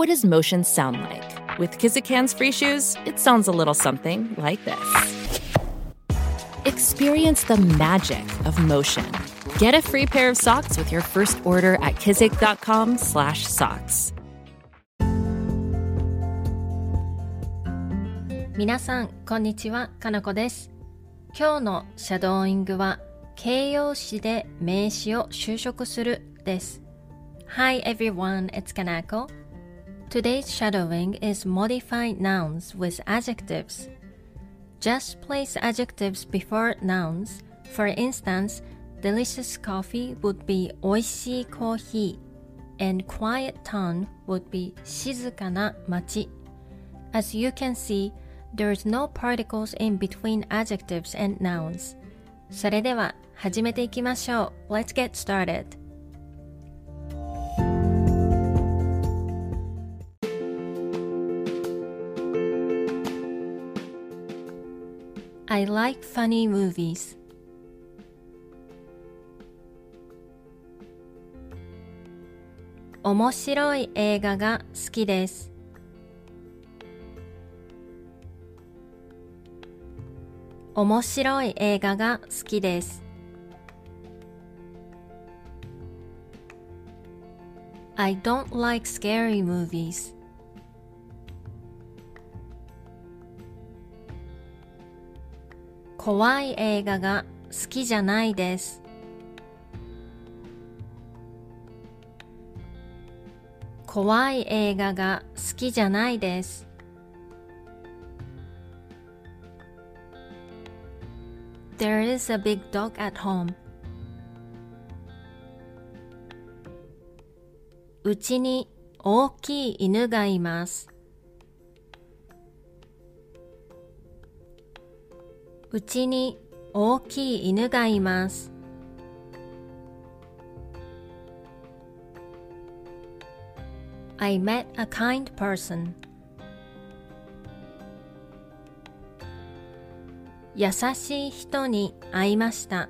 What does motion sound like? With Kizikans free shoes, it sounds a little something like this. Experience the magic of motion. Get a free pair of socks with your first order at kizik.com/socks. 皆さん、こんにちは、かなこです。今日のシャドーイングは、形容詞で名詞を修飾するです。Hi everyone, it's Kanako. Today's shadowing is modify nouns with adjectives. Just place adjectives before nouns. For instance, delicious coffee would be 美味しいコーヒー and quiet town would be 静かな街 As you can see, there is no particles in between adjectives and nouns. それでは始めていきましょう。Let's get started. I like funny movies. 面白い映画が好きです。面白い映画が好きです。I don't like scary movies. 怖い映画が好きじゃないです。怖い映画が好きじゃないです。There is a big dog at home. うちに大きい犬がいます。うちに大きい犬がいます。I met a kind person. 優しい人に会いました。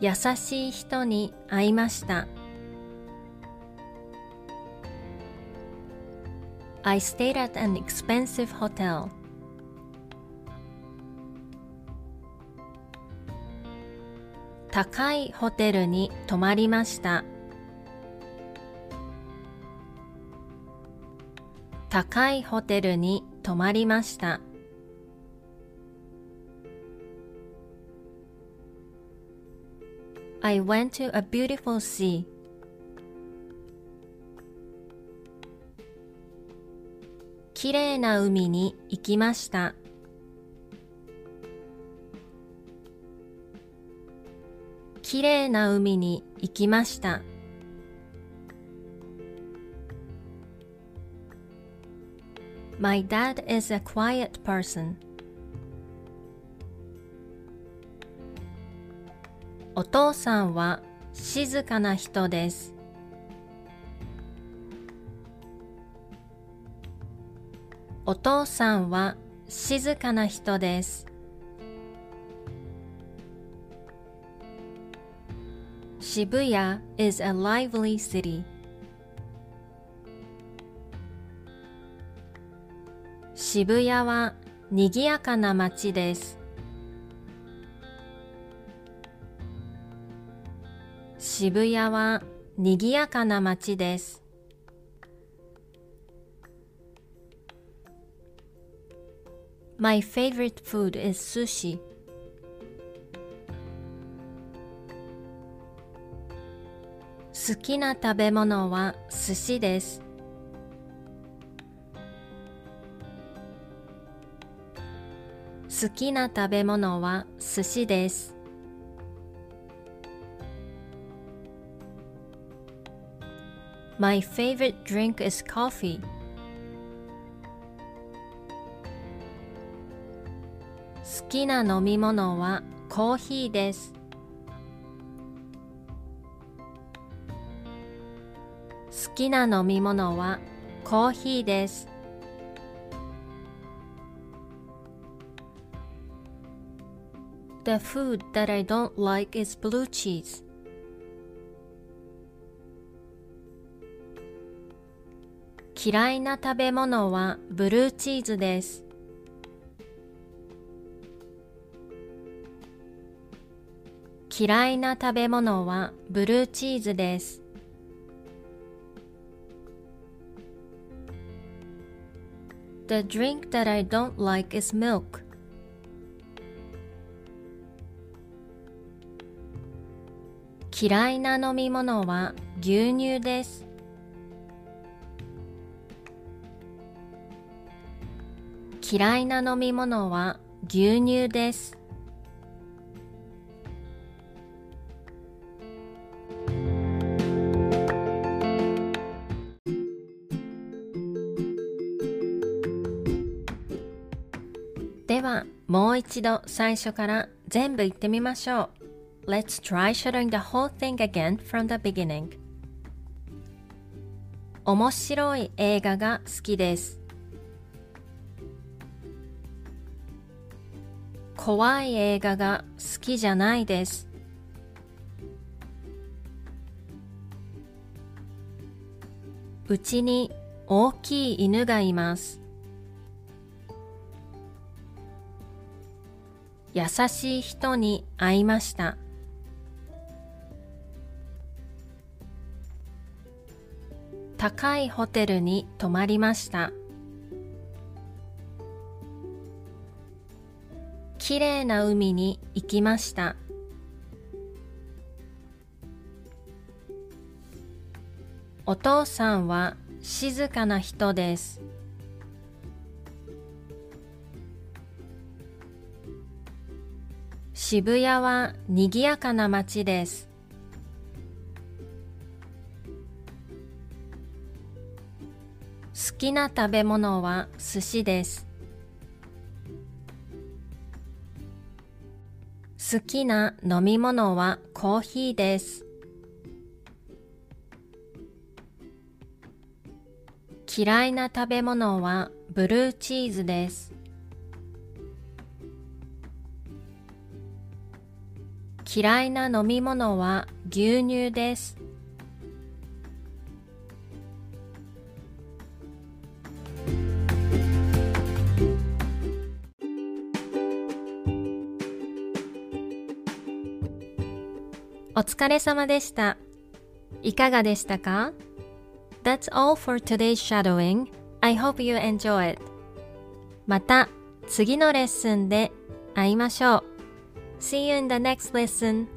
優しい人に会いました。I stayed at an expensive hotel. 高いホテルに泊まりました。高いホテルに泊まりました。I went to a beautiful sea. きれいな海に行きました。きれいな海に行きました。My dad is a quiet person. お父さんは静かな人です。お父さんは静かな人です。渋谷 is a lively city. 渋谷は賑やかな街です。渋谷は賑やかな街です。My favorite food is sushi. 好きな食べ物は寿司です。好きな食べ物は寿司です。My favorite drink is coffee. 好きな飲み物はコーヒーです。好きな飲み物はコーヒーです。The food that I don't like is blue cheese. 嫌いな食べ物はブルーチーズです。嫌いな食べ物はブルーチーズです。The drink that I don't like is milk. 嫌いな飲み物は牛乳です。嫌いな飲み物は牛乳です。では、もう一度最初から全部言ってみましょう。Let's try shutting the whole thing again from the beginning. 面白い映画が好きです。怖い映画が好きじゃないです。うちに大きい犬がいます。優しい人に会いました。高いホテルに泊まりました。きれいな海に行きました。お父さんは静かな人です。渋谷は賑やかな街です。好きな食べ物は寿司です。好きな飲み物はコーヒーです。嫌いな食べ物はブルーチーズです。嫌いな飲み物は牛乳です。お疲れ様でした。いかがでしたか That's all for today's shadowing. I hope you enjoy it. また次のレッスンで会いましょう。See you in the next lesson.